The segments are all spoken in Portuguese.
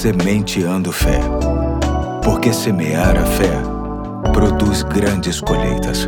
Sementeando Fé. Porque semear a fé produz grandes colheitas.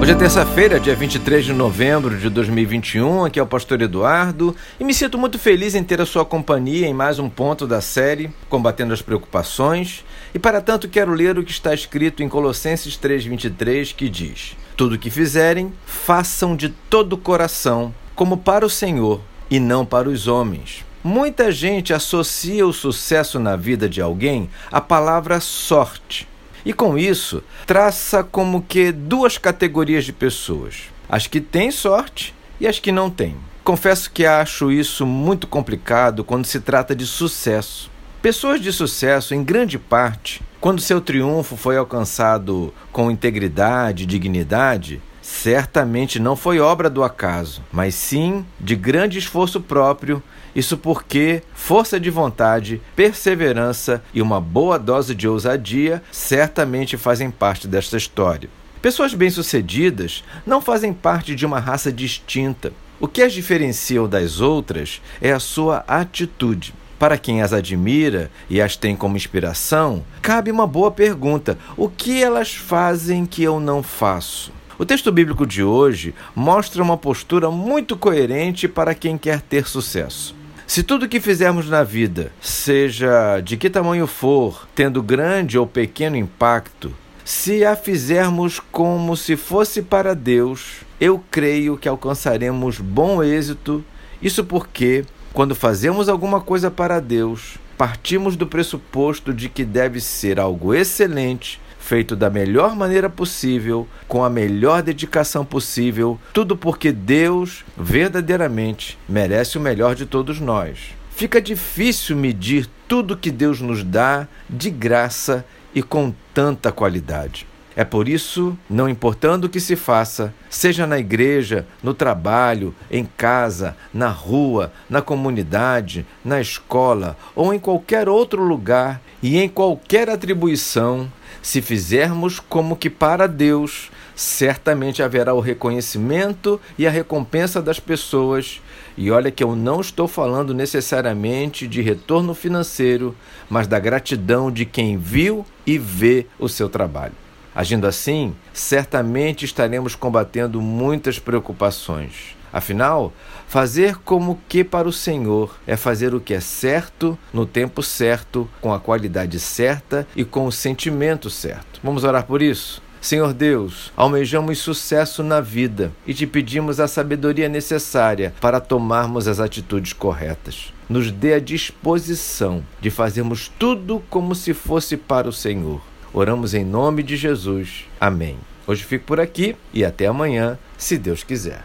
Hoje é terça-feira, dia 23 de novembro de 2021. Aqui é o Pastor Eduardo e me sinto muito feliz em ter a sua companhia em mais um ponto da série Combatendo as Preocupações. E para tanto quero ler o que está escrito em Colossenses 3:23, que diz: Tudo o que fizerem, façam de todo o coração, como para o Senhor e não para os homens. Muita gente associa o sucesso na vida de alguém à palavra sorte. E com isso, traça como que duas categorias de pessoas: as que têm sorte e as que não têm. Confesso que acho isso muito complicado quando se trata de sucesso. Pessoas de sucesso, em grande parte, quando seu triunfo foi alcançado com integridade e dignidade, certamente não foi obra do acaso, mas sim de grande esforço próprio. Isso porque força de vontade, perseverança e uma boa dose de ousadia certamente fazem parte desta história. Pessoas bem-sucedidas não fazem parte de uma raça distinta. O que as diferencia das outras é a sua atitude. Para quem as admira e as tem como inspiração, cabe uma boa pergunta: o que elas fazem que eu não faço? O texto bíblico de hoje mostra uma postura muito coerente para quem quer ter sucesso. Se tudo que fizermos na vida, seja de que tamanho for, tendo grande ou pequeno impacto, se a fizermos como se fosse para Deus, eu creio que alcançaremos bom êxito. Isso porque, quando fazemos alguma coisa para Deus, partimos do pressuposto de que deve ser algo excelente feito da melhor maneira possível, com a melhor dedicação possível, tudo porque Deus verdadeiramente merece o melhor de todos nós. Fica difícil medir tudo que Deus nos dá de graça e com tanta qualidade. É por isso, não importando o que se faça, seja na igreja, no trabalho, em casa, na rua, na comunidade, na escola ou em qualquer outro lugar e em qualquer atribuição, se fizermos como que para Deus, certamente haverá o reconhecimento e a recompensa das pessoas. E olha que eu não estou falando necessariamente de retorno financeiro, mas da gratidão de quem viu e vê o seu trabalho. Agindo assim, certamente estaremos combatendo muitas preocupações. Afinal, fazer como que para o Senhor é fazer o que é certo, no tempo certo, com a qualidade certa e com o sentimento certo. Vamos orar por isso? Senhor Deus, almejamos sucesso na vida e te pedimos a sabedoria necessária para tomarmos as atitudes corretas. Nos dê a disposição de fazermos tudo como se fosse para o Senhor. Oramos em nome de Jesus. Amém. Hoje fico por aqui e até amanhã, se Deus quiser.